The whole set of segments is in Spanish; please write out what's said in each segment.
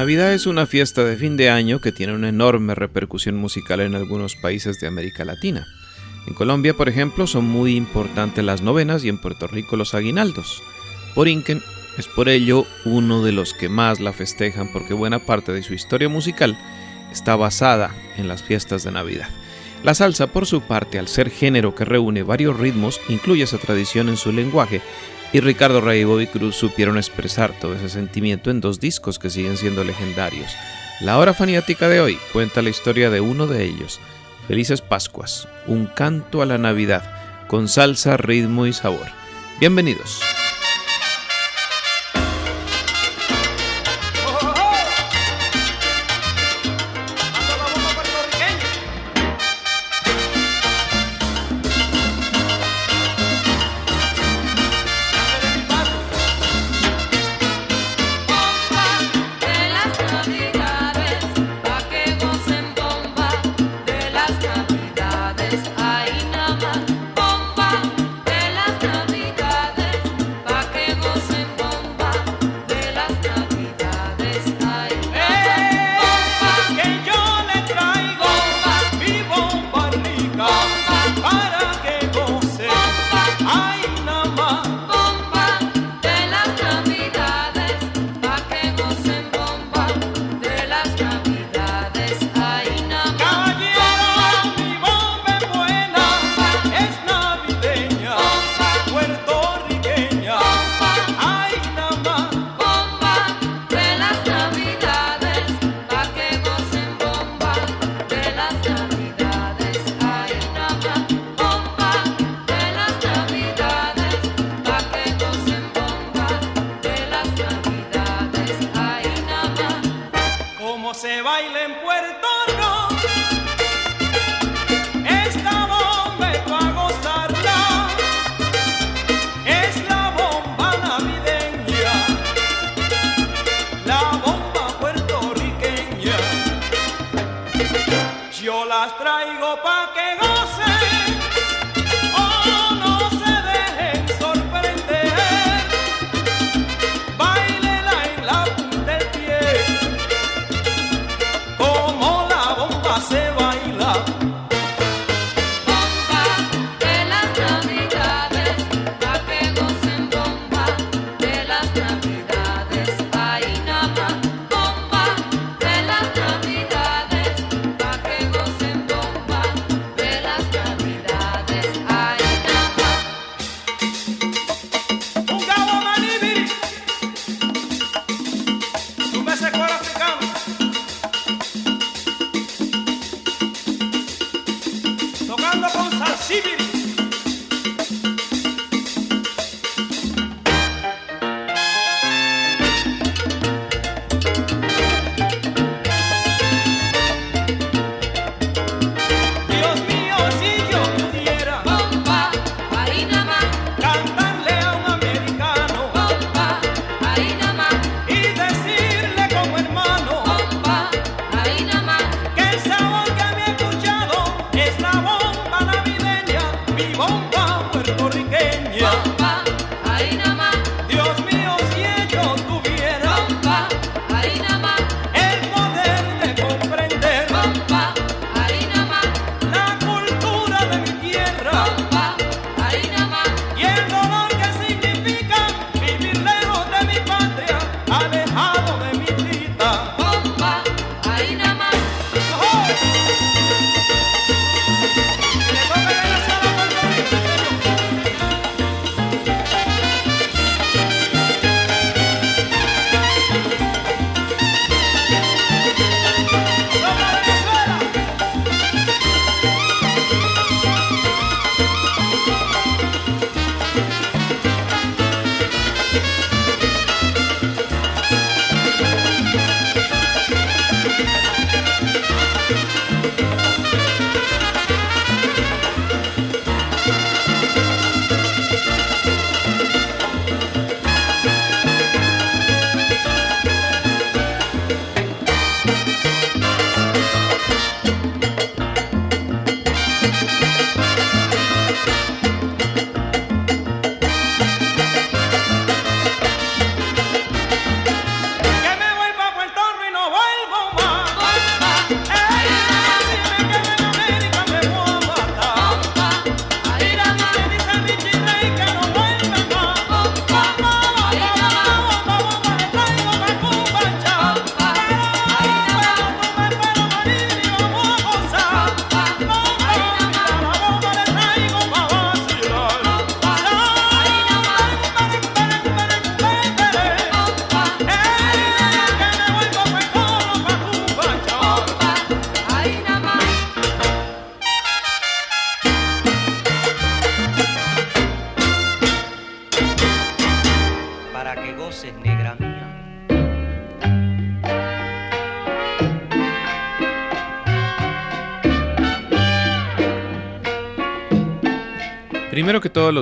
Navidad es una fiesta de fin de año que tiene una enorme repercusión musical en algunos países de América Latina. En Colombia, por ejemplo, son muy importantes las novenas y en Puerto Rico los aguinaldos. Por Inken es por ello uno de los que más la festejan porque buena parte de su historia musical está basada en las fiestas de Navidad. La salsa, por su parte, al ser género que reúne varios ritmos, incluye esa tradición en su lenguaje y Ricardo Rey y Bobby Cruz supieron expresar todo ese sentimiento en dos discos que siguen siendo legendarios. La hora faniática de hoy cuenta la historia de uno de ellos, Felices Pascuas, un canto a la Navidad, con salsa, ritmo y sabor. Bienvenidos.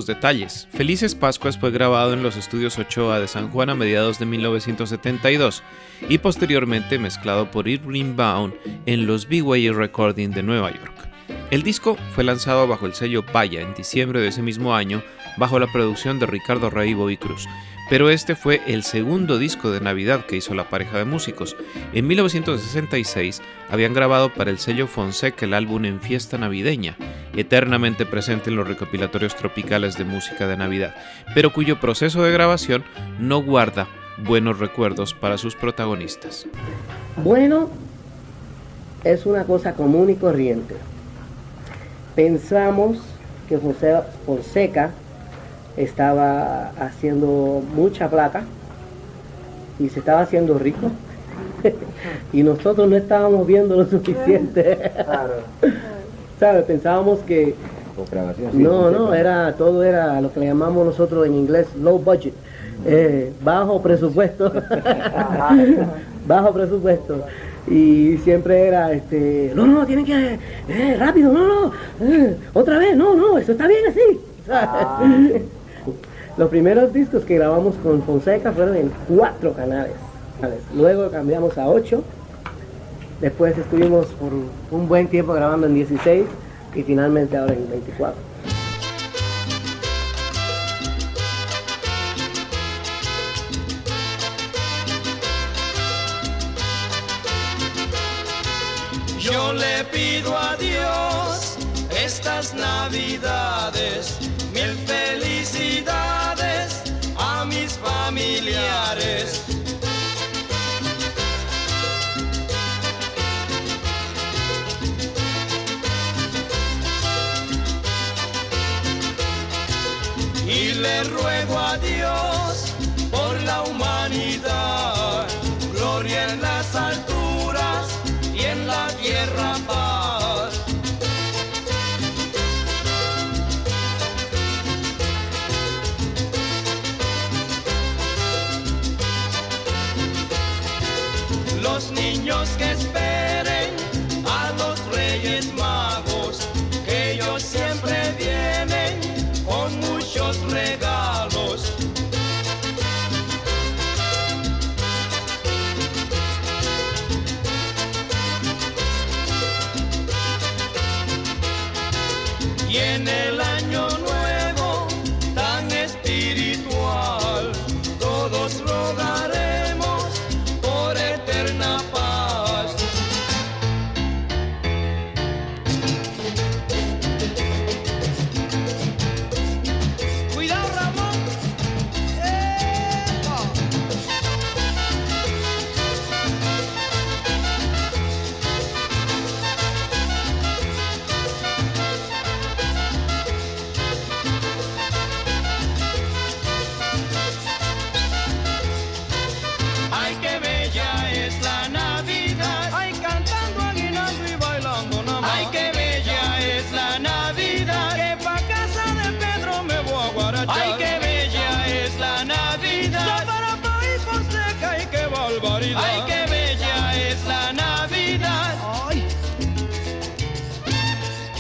Detalles. Felices Pascuas fue grabado en los estudios Ochoa de San Juan a mediados de 1972 y posteriormente mezclado por Irving Baum en los BYU Recording de Nueva York. El disco fue lanzado bajo el sello Paya en diciembre de ese mismo año bajo la producción de Ricardo Rey y Cruz, pero este fue el segundo disco de Navidad que hizo la pareja de músicos. En 1966 habían grabado para el sello Fonseca el álbum En Fiesta Navideña, eternamente presente en los recopilatorios tropicales de música de Navidad, pero cuyo proceso de grabación no guarda buenos recuerdos para sus protagonistas. Bueno, es una cosa común y corriente. Pensamos que Fonseca estaba haciendo mucha plata y se estaba haciendo rico y nosotros no estábamos viendo lo suficiente. ¿Sabes? Pensábamos que no, no, era todo era lo que le llamamos nosotros en inglés low budget, eh, bajo presupuesto, bajo presupuesto y siempre era este no no tienen que eh, rápido no no eh, otra vez no no eso está bien así ah. Los primeros discos que grabamos con Fonseca fueron en cuatro canales. Luego cambiamos a ocho. Después estuvimos por un buen tiempo grabando en 16 y finalmente ahora en 24. Yo le pido a Dios estas navidades mil felicidades familiares. Le ruego a Dios por la humanidad,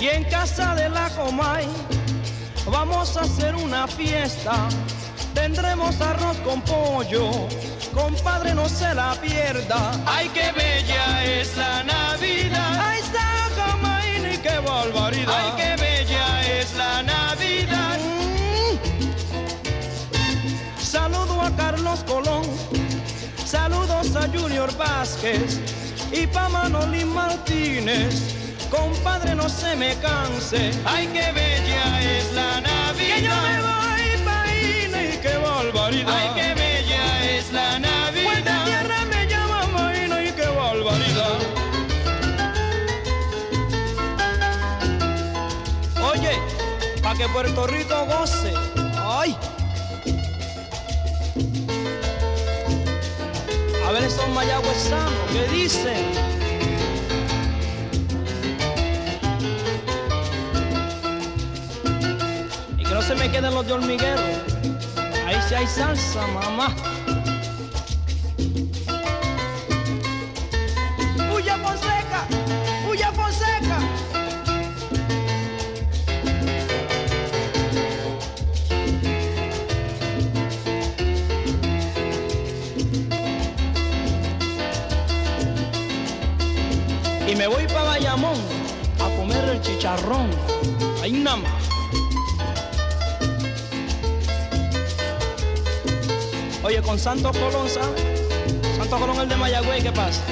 Y en casa de la Comay vamos a hacer una fiesta. Tendremos arroz con pollo, compadre no se la pierda. Ay, qué bella es la Navidad. Ay, Comay, ni qué barbaridad. Ay, qué bella es la Navidad. Mm. Saludo a Carlos Colón Saludos a Junior Vázquez y pa' Manoli Martínez. Compadre, no se me canse. Ay, qué bella es la Navidad. Que yo me voy pa' y qué barbaridad. Ay, qué bella es la Navidad. Puerta tierra me llama Maína y qué barbaridad. Oye, pa' que Puerto Rico goce. Ay. A ver esos mayagüezanos que dicen. se me quedan los de hormiguero. Ahí sí hay salsa, mamá. Huye Fonseca, huye Fonseca. Y me voy para Bayamón a comer el chicharrón. Ahí nada más. Oye, con Santo Colón, ¿sabes? Santo Colón el de Mayagüey, ¿qué pasa?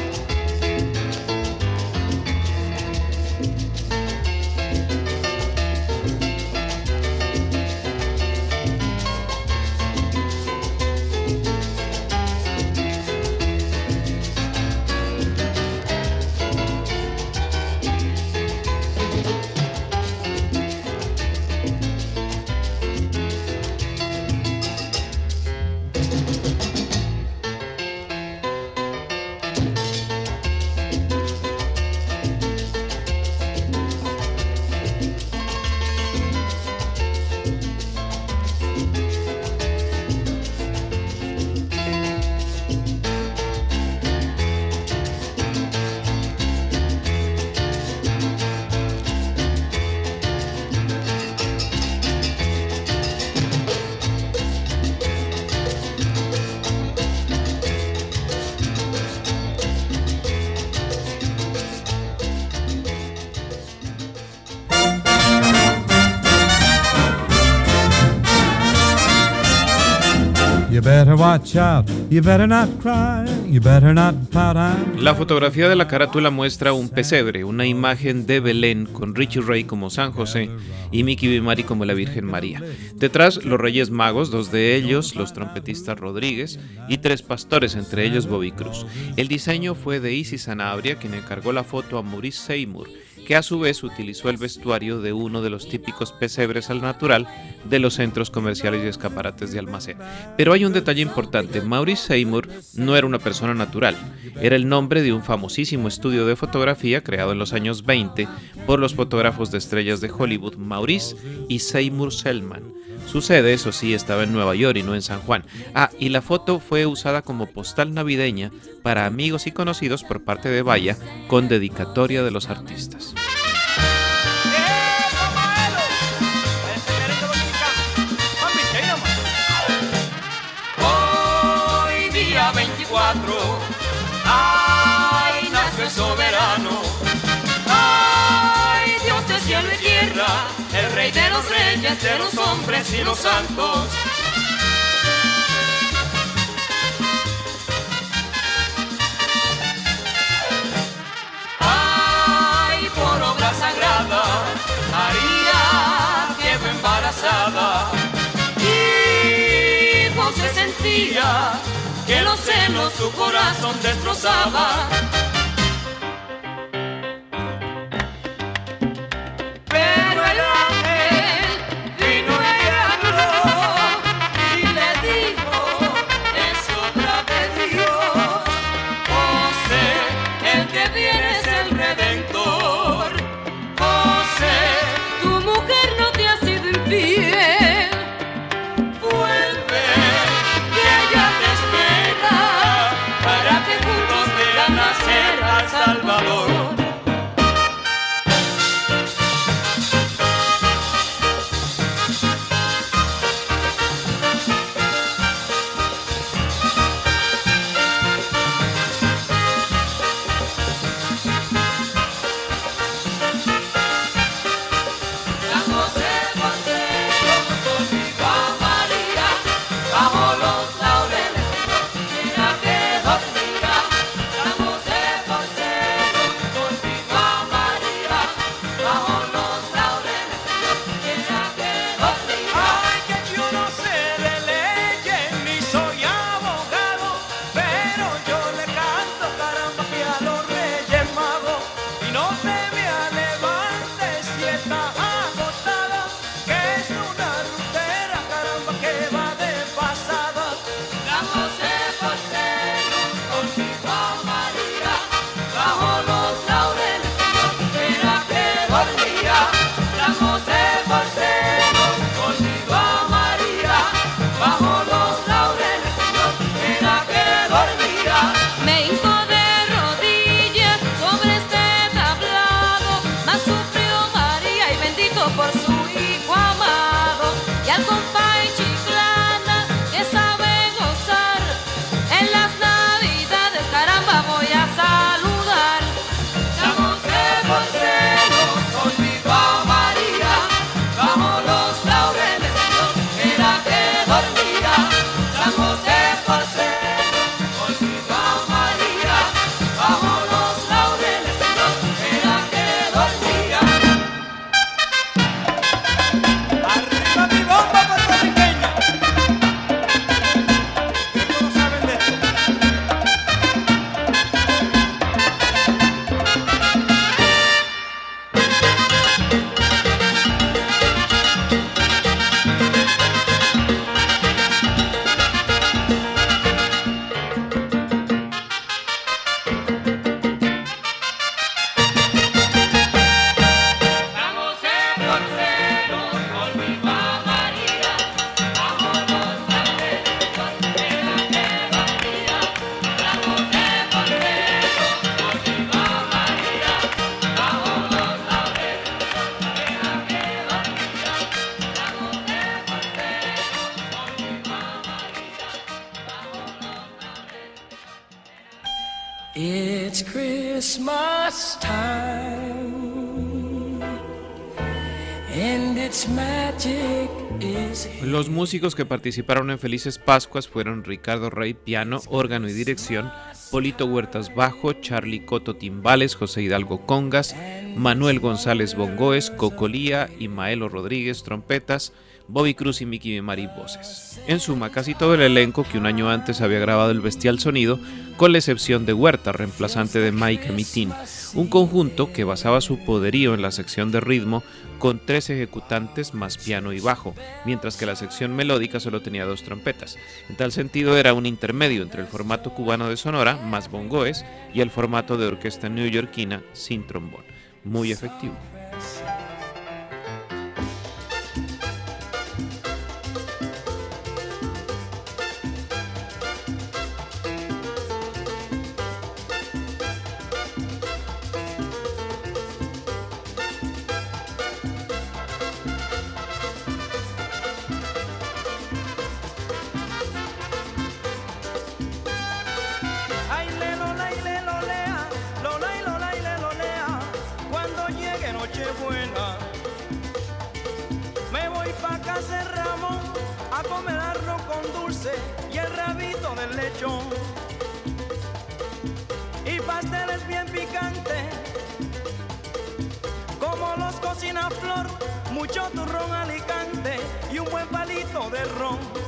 La fotografía de la carátula muestra un pesebre, una imagen de Belén con Richie Ray como San José y Mickey Bimari como la Virgen María. Detrás, los Reyes Magos, dos de ellos, los trompetistas Rodríguez y tres pastores, entre ellos Bobby Cruz. El diseño fue de Isis Sanabria, quien encargó la foto a Maurice Seymour que a su vez utilizó el vestuario de uno de los típicos pesebres al natural de los centros comerciales y escaparates de almacén. Pero hay un detalle importante, Maurice Seymour no era una persona natural, era el nombre de un famosísimo estudio de fotografía creado en los años 20 por los fotógrafos de estrellas de Hollywood Maurice y Seymour Selman. Su sede, eso sí, estaba en Nueva York y no en San Juan. Ah, y la foto fue usada como postal navideña para amigos y conocidos por parte de Vaya con dedicatoria de los artistas. Hoy día 24, ay, nació el soberano, ay, Dios de cielo y tierra, de los reyes, de los hombres y los santos. Ay, por obra sagrada, María quedó embarazada. Y José sentía que los celos su corazón destrozaba. Músicos que participaron en Felices Pascuas fueron Ricardo Rey piano, órgano y dirección, Polito Huertas bajo, Charlie Coto timbales, José Hidalgo congas, Manuel González bongoes, Cocolía y Maelo Rodríguez trompetas, Bobby Cruz y Mickey Mari voces. En suma, casi todo el elenco que un año antes había grabado el bestial sonido, con la excepción de Huerta, reemplazante de Mike Mitin, un conjunto que basaba su poderío en la sección de ritmo con tres ejecutantes más piano y bajo, mientras que la sección melódica solo tenía dos trompetas. En tal sentido era un intermedio entre el formato cubano de sonora, más bongoes, y el formato de orquesta neoyorquina sin trombón. Muy efectivo. De Ramón a comer arroz con dulce y el rabito del lechón. Y pasteles bien picantes, como los cocina Flor, mucho turrón alicante y un buen palito de ron.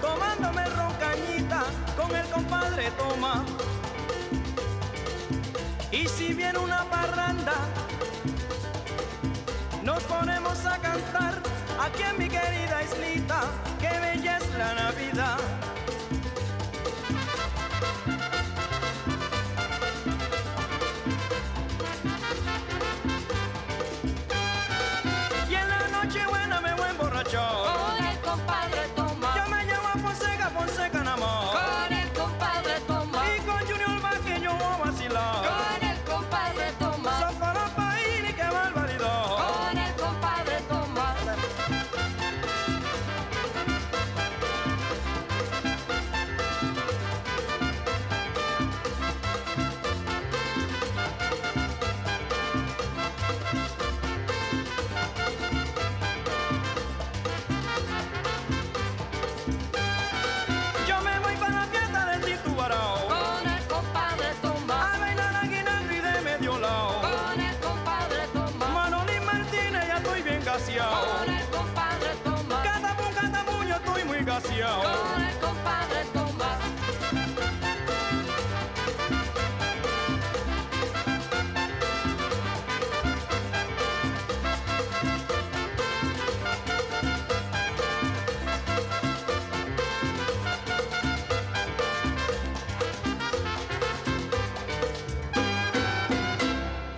Tomándome roncañita con el compadre Toma. Y si viene una parranda, nos ponemos a cantar aquí en mi querida islita, qué bella es la Navidad.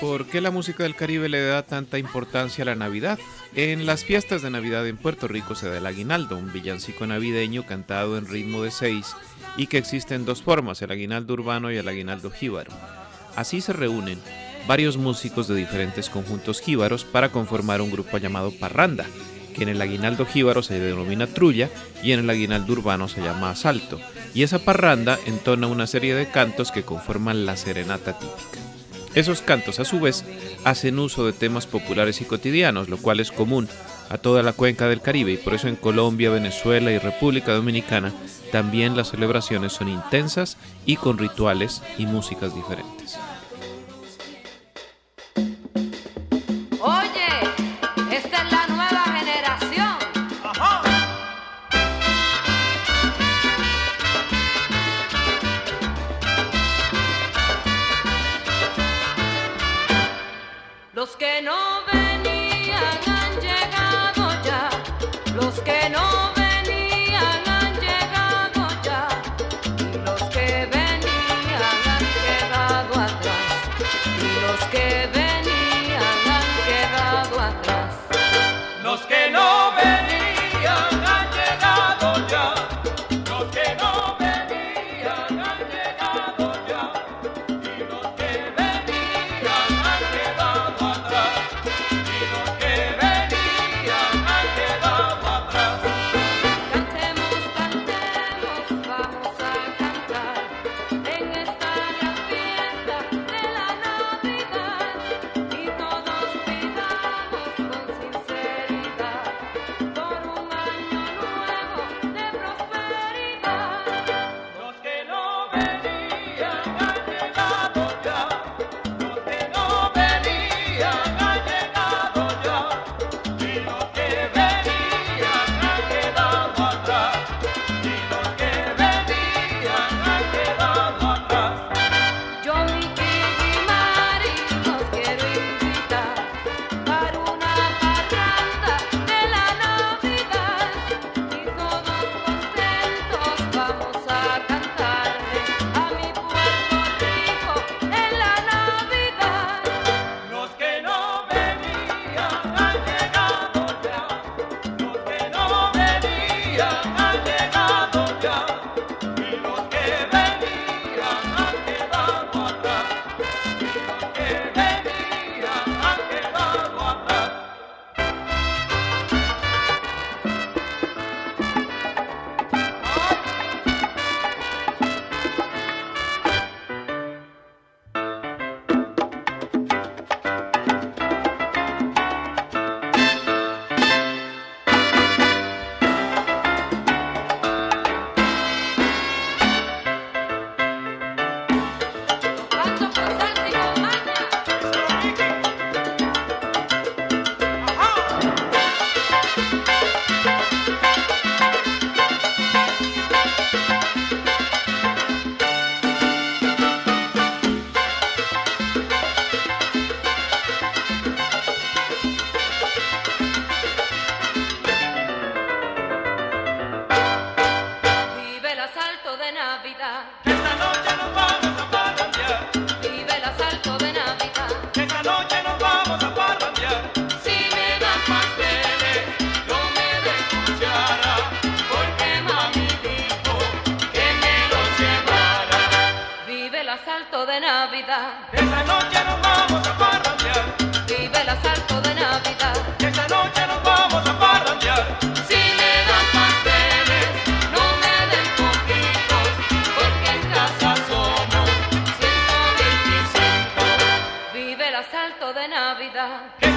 ¿Por qué la música del Caribe le da tanta importancia a la Navidad? En las fiestas de Navidad en Puerto Rico se da el aguinaldo, un villancico navideño cantado en ritmo de seis y que existe en dos formas, el aguinaldo urbano y el aguinaldo jíbaro. Así se reúnen varios músicos de diferentes conjuntos jíbaros para conformar un grupo llamado Parranda, que en el aguinaldo jíbaro se denomina trulla y en el aguinaldo urbano se llama asalto. Y esa parranda entona una serie de cantos que conforman la serenata típica. Esos cantos, a su vez, hacen uso de temas populares y cotidianos, lo cual es común a toda la cuenca del Caribe y por eso en Colombia, Venezuela y República Dominicana también las celebraciones son intensas y con rituales y músicas diferentes. yeah.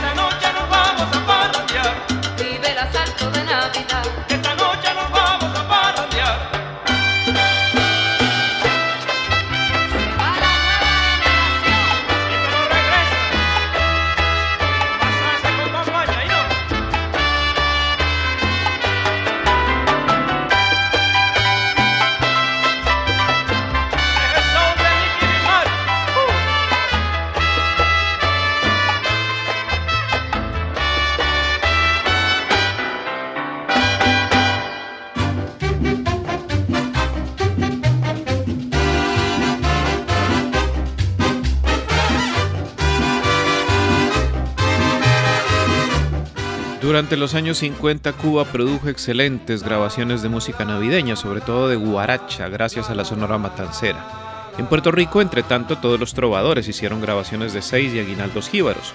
Durante los años 50 Cuba produjo excelentes grabaciones de música navideña, sobre todo de guaracha, gracias a la Sonora Matancera. En Puerto Rico, entre tanto, todos los trovadores hicieron grabaciones de seis y aguinaldos jíbaros.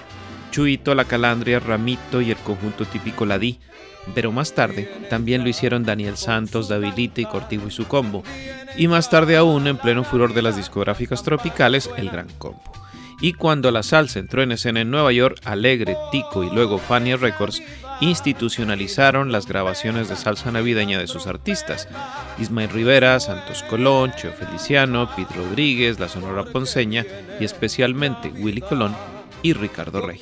Chuito, La Calandria, Ramito y el conjunto típico Ladí. Pero más tarde también lo hicieron Daniel Santos, Davilita y Cortijo y su combo. Y más tarde aún, en pleno furor de las discográficas tropicales, el Gran Combo. Y cuando la salsa entró en escena en Nueva York, Alegre, Tico y luego Fania Records institucionalizaron las grabaciones de salsa navideña de sus artistas, Ismael Rivera, Santos Colón, Cheo Feliciano, Pete Rodríguez, La Sonora Ponceña y especialmente Willy Colón y Ricardo Rey.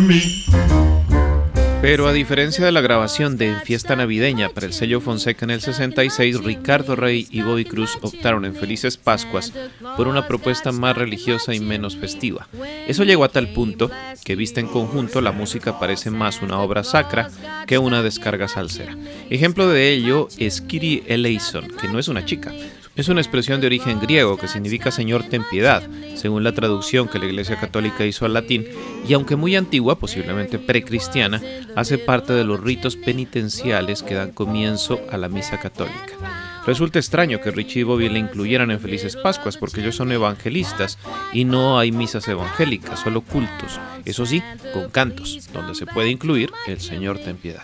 Me. Pero a diferencia de la grabación de Fiesta Navideña para el sello Fonseca en el 66, Ricardo Rey y Bobby Cruz optaron en Felices Pascuas por una propuesta más religiosa y menos festiva. Eso llegó a tal punto que vista en conjunto la música parece más una obra sacra que una descarga salsera. Ejemplo de ello es Kitty Eleison, que no es una chica, es una expresión de origen griego que significa Señor ten piedad, según la traducción que la Iglesia Católica hizo al latín, y aunque muy antigua, posiblemente precristiana, hace parte de los ritos penitenciales que dan comienzo a la misa católica. Resulta extraño que Richie y Bobby le incluyeran en Felices Pascuas porque ellos son evangelistas y no hay misas evangélicas, solo cultos, eso sí, con cantos, donde se puede incluir el Señor ten piedad.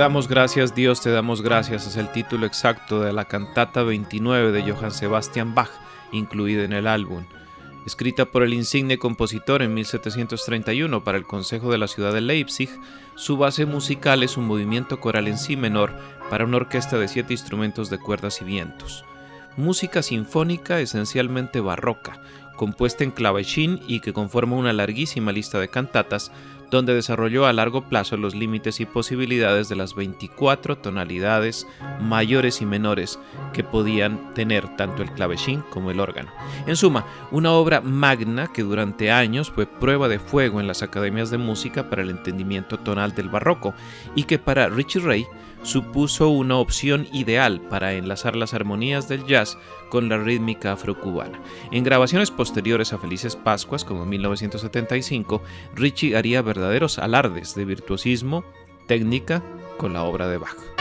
Damos gracias Dios, te damos gracias es el título exacto de la cantata 29 de Johann Sebastian Bach, incluida en el álbum. Escrita por el insigne compositor en 1731 para el Consejo de la ciudad de Leipzig, su base musical es un movimiento coral en si menor para una orquesta de siete instrumentos de cuerdas y vientos. Música sinfónica esencialmente barroca, compuesta en clavecín y que conforma una larguísima lista de cantatas, donde desarrolló a largo plazo los límites y posibilidades de las 24 tonalidades mayores y menores que podían tener tanto el clavecín como el órgano. En suma, una obra magna que durante años fue prueba de fuego en las academias de música para el entendimiento tonal del barroco y que para Richie Ray supuso una opción ideal para enlazar las armonías del jazz con la rítmica afrocubana. En grabaciones posteriores a Felices Pascuas, como en 1975, Richie haría verdaderos alardes de virtuosismo, técnica con la obra de Bach.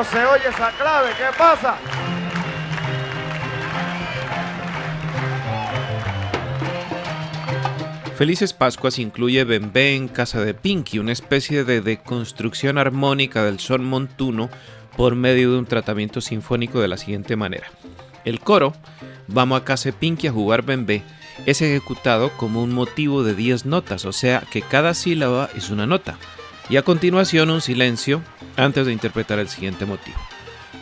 No se oye esa clave, ¿qué pasa? Felices Pascuas incluye Bembé en Casa de Pinky, una especie de deconstrucción armónica del son montuno por medio de un tratamiento sinfónico de la siguiente manera. El coro, Vamos a Casa de Pinky a jugar Bembé, es ejecutado como un motivo de 10 notas, o sea que cada sílaba es una nota, y a continuación un silencio antes de interpretar el siguiente motivo.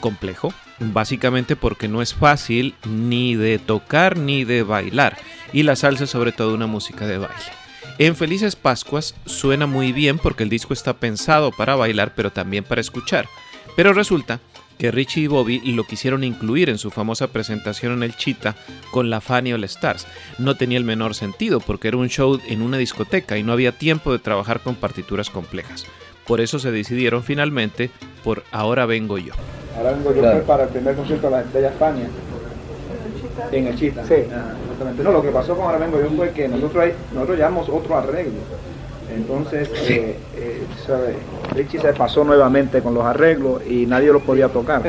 Complejo, básicamente porque no es fácil ni de tocar ni de bailar, y la salsa es sobre todo una música de baile. En Felices Pascuas suena muy bien porque el disco está pensado para bailar pero también para escuchar, Pero resulta que Richie y Bobby lo quisieron incluir en su famosa presentación en el Chita con la Fanny All Stars. No tenía el menor sentido porque era un show en una discoteca y no había tiempo de trabajar con partituras complejas. Por eso se decidieron finalmente por Ahora vengo yo. Ahora vengo yo Claro. fue para el primer concierto de la Estrella España. En el Chita. Sí. Ah, exactamente. No, lo que pasó con Ahora vengo yo fue que nosotros, ahí- nosotros llevamos otro arreglo. Entonces, eh, eh, sabe, Richie se pasó nuevamente con los arreglos y nadie los podía tocar.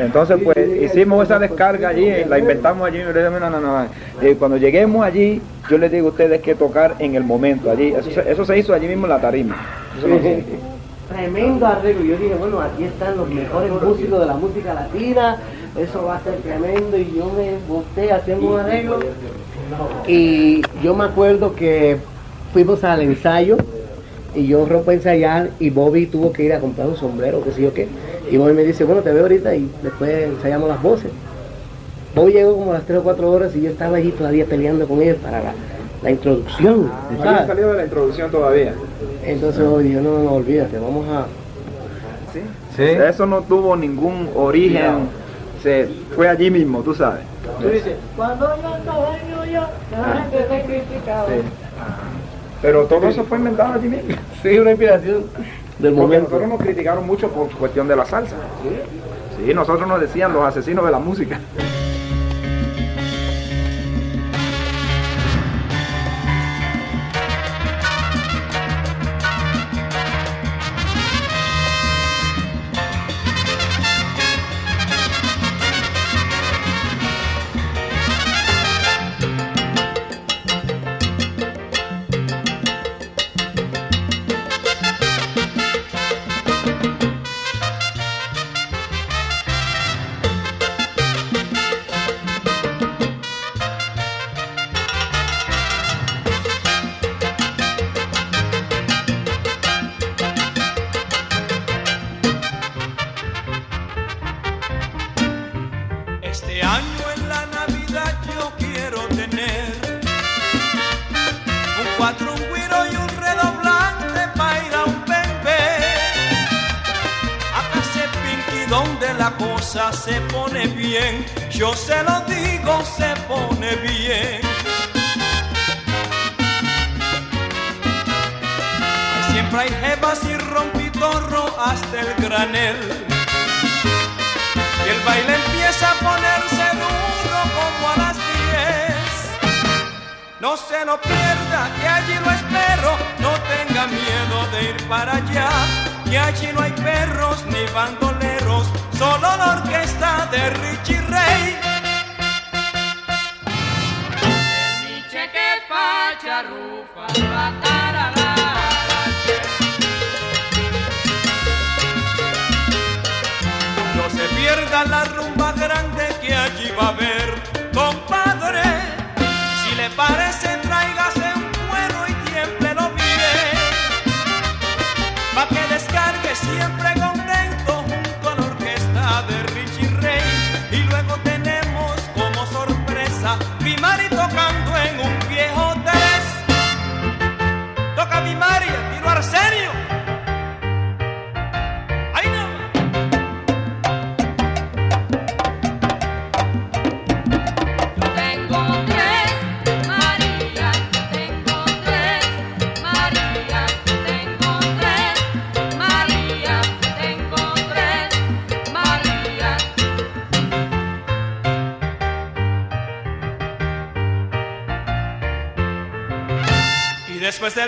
Entonces, pues hicimos esa descarga allí, la inventamos allí. y yo le dije, no, no, no, no. Eh, cuando lleguemos allí, yo les digo a ustedes que tocar en el momento allí. Eso se, eso se hizo allí mismo en la tarima. Eso no se- Tremendo arreglo. Yo dije, bueno, aquí están los mejores músicos de la música latina, eso va a ser tremendo. Y yo me boté haciendo un arreglo. Y yo me acuerdo que fuimos al ensayo y yo rompo a ensayar y Bobby tuvo que ir a comprar un sombrero, qué sé yo qué. Y Bobby me dice, bueno, te veo ahorita y después ensayamos las voces. Bobby llegó como a las 3 o 4 horas y yo estaba allí todavía peleando con él para la, la introducción. Había salido de la introducción todavía. Entonces Bobby dijo, no, no, no, olvídate, vamos a... ¿Sí? Sí. Eso no tuvo ningún origen, se fue allí mismo, tú sabes. Tú dices, cuando yo sueño yo, la gente me criticaba. Sí. Pero todo eso fue inventado allí mismo. Sí, una inspiración del Porque momento. nosotros nos criticaron mucho por cuestión de la salsa. Sí, nosotros nos decían los asesinos de la música. Cosa se pone bien. Yo se lo digo, se pone bien. Siempre hay jevas y rompitorro hasta el granel. Y el baile empieza a ponerse duro como a las 10. No se lo pierda, que allí lo espero. No tenga miedo de ir para allá. Que allí no hay perros ni bandoleros, solo la orquesta de Richie Ray. que facha rufa, la tarara. No se pierda la rumba grande que allí va a haber,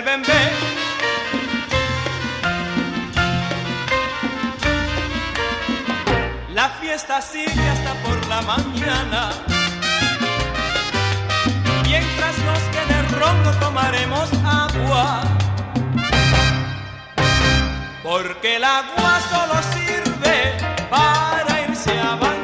Del bembé. La fiesta sigue hasta por la mañana. Mientras nos quede el ron no tomaremos agua. Porque el agua solo sirve para irse a bañar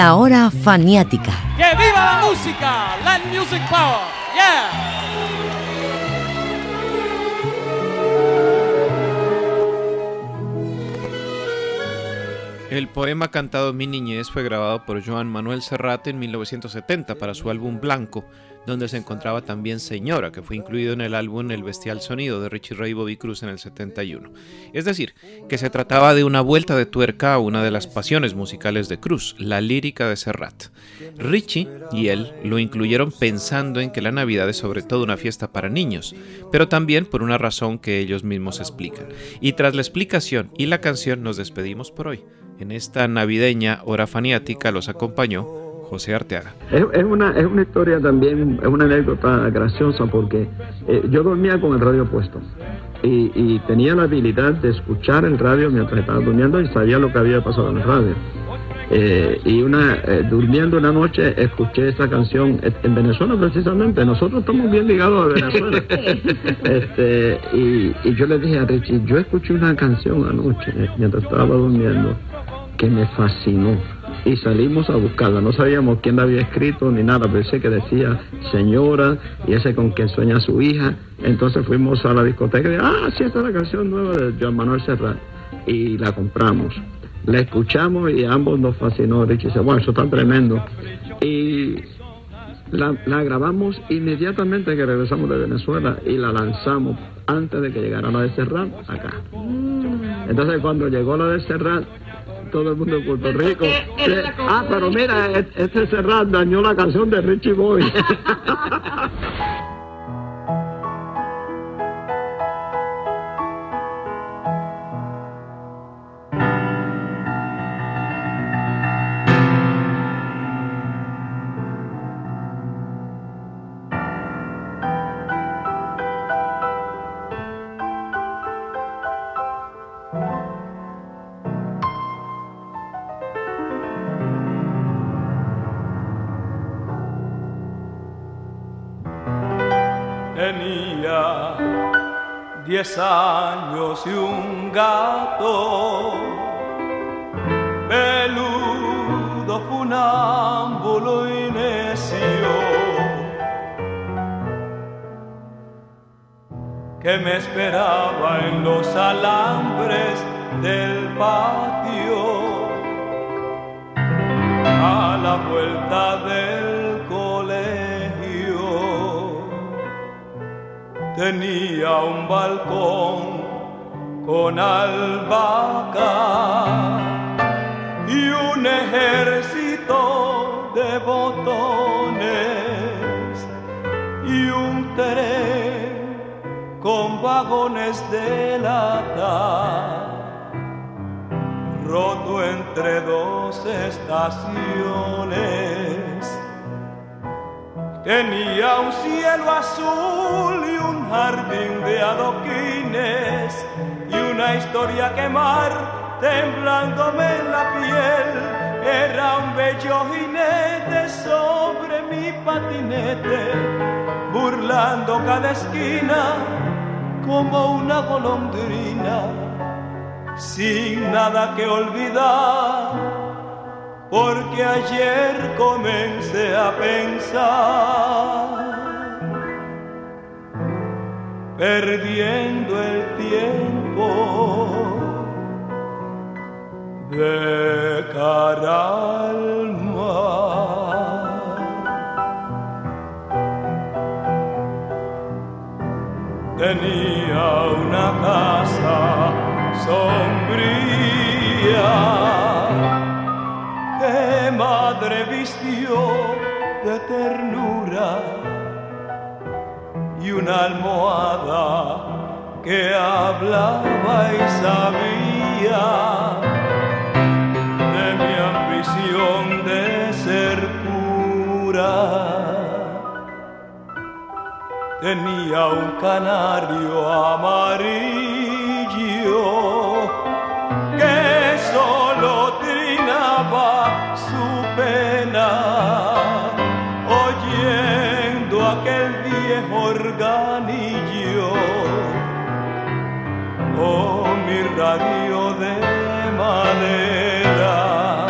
La hora faniática. ¡Que viva la música! Land Music Power. ¡Yeah! El poema cantado Mi Niñez fue grabado por Joan Manuel Serrat en 1970 para su álbum Blanco, donde se encontraba también Señora, que fue incluido en el álbum El Bestial Sonido de Richie Ray y Bobby Cruz en el 71. Es decir, que se trataba de una vuelta de tuerca a una de las pasiones musicales de Cruz, la lírica de Serrat. Richie y él lo incluyeron pensando en que la Navidad es sobre todo una fiesta para niños, pero también por una razón que ellos mismos explican. Y tras la explicación y la canción nos despedimos por hoy. En esta navideña hora faniática los acompañó José Arteaga. Es, es una, es una historia también, es una anécdota graciosa porque eh, yo dormía con el radio puesto y, y tenía la habilidad de escuchar el radio mientras estaba durmiendo y sabía lo que había pasado en el radio. Eh, y una eh, durmiendo una noche escuché esa canción en Venezuela precisamente nosotros estamos bien ligados a Venezuela este, y, y yo le dije a Richie yo escuché una canción anoche eh, mientras estaba durmiendo que me fascinó y salimos a buscarla no sabíamos quién la había escrito ni nada pensé que decía señora y ese con quien sueña su hija entonces fuimos a la discoteca y dije, ah sí esta es la canción nueva de Joan Manuel Serrat y la compramos la escuchamos y ambos nos fascinó. Richie dice, bueno, eso está tremendo. Y la, la grabamos inmediatamente que regresamos de Venezuela y la lanzamos antes de que llegara la de Serrat acá. Entonces cuando llegó la de Serrat, todo el mundo en Puerto Rico. ah, pero mira, este Serrat dañó la canción de Richie Boy. un gato peludo, funámbulo y necio que me esperaba en los alambres del patio a la vuelta del colegio. Tenía un balcón con albahaca y un ejército de botones y un tren con vagones de lata roto entre dos estaciones. Tenía un cielo azul y un jardín de adoquines una historia quemar temblándome en la piel. Era un bello jinete sobre mi patinete, burlando cada esquina como una golondrina, sin nada que olvidar porque ayer comencé a pensar, perdiendo el tiempo de cara. Tenía una casa sombría que madre vistió de ternura y una almohada que hablaba y sabía de mi ambición de ser pura. Tenía un canario amarillo que solo trinaba su pena, oyendo aquel de madera.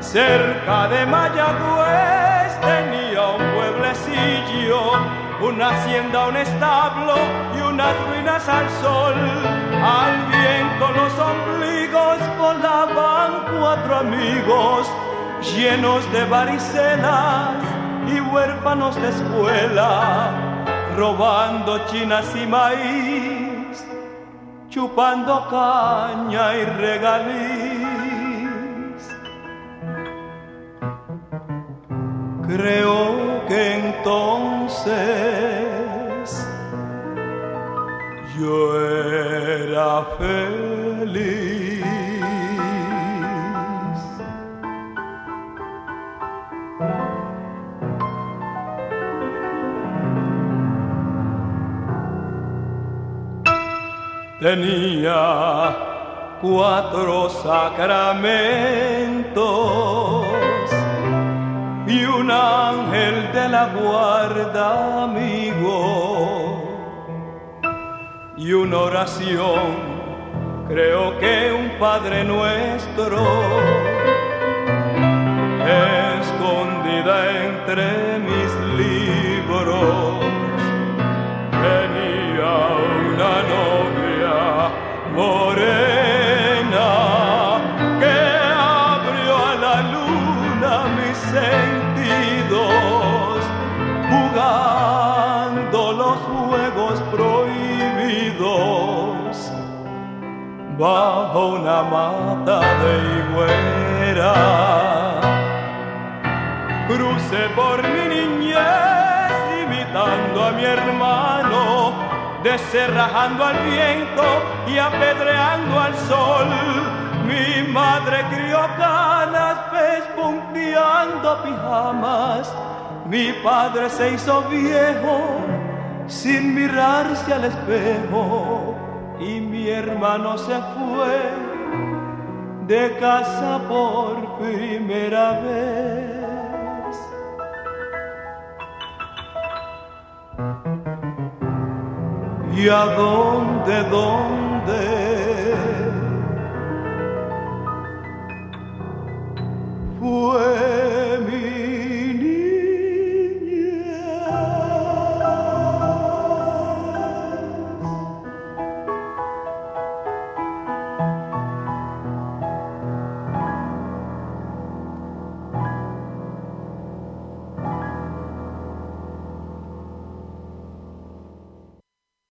Cerca de Mayagüez tenía un pueblecillo, una hacienda, un establo y unas ruinas al sol. Al viento los ombligos volaban cuatro amigos llenos de varicelas y huérfanos de escuela, robando chinas y maíz, chupando caña y regaliz. Creo que entonces yo era feliz. Tenía cuatro sacramentos y un ángel de la guarda amigo y una oración, creo que un Padre nuestro, escondida entre morena que abrió a la luna mis sentidos, jugando los juegos prohibidos bajo una mata de higuera. Crucé por mi niñez imitando a mi hermano deserrajando al viento y apedreando al sol. Mi madre crió canas, pespunteando pijamas. Mi padre se hizo viejo sin mirarse al espejo. Y mi hermano se fue de casa por primera vez. ¿Y a dónde, dónde? grande. Fue mi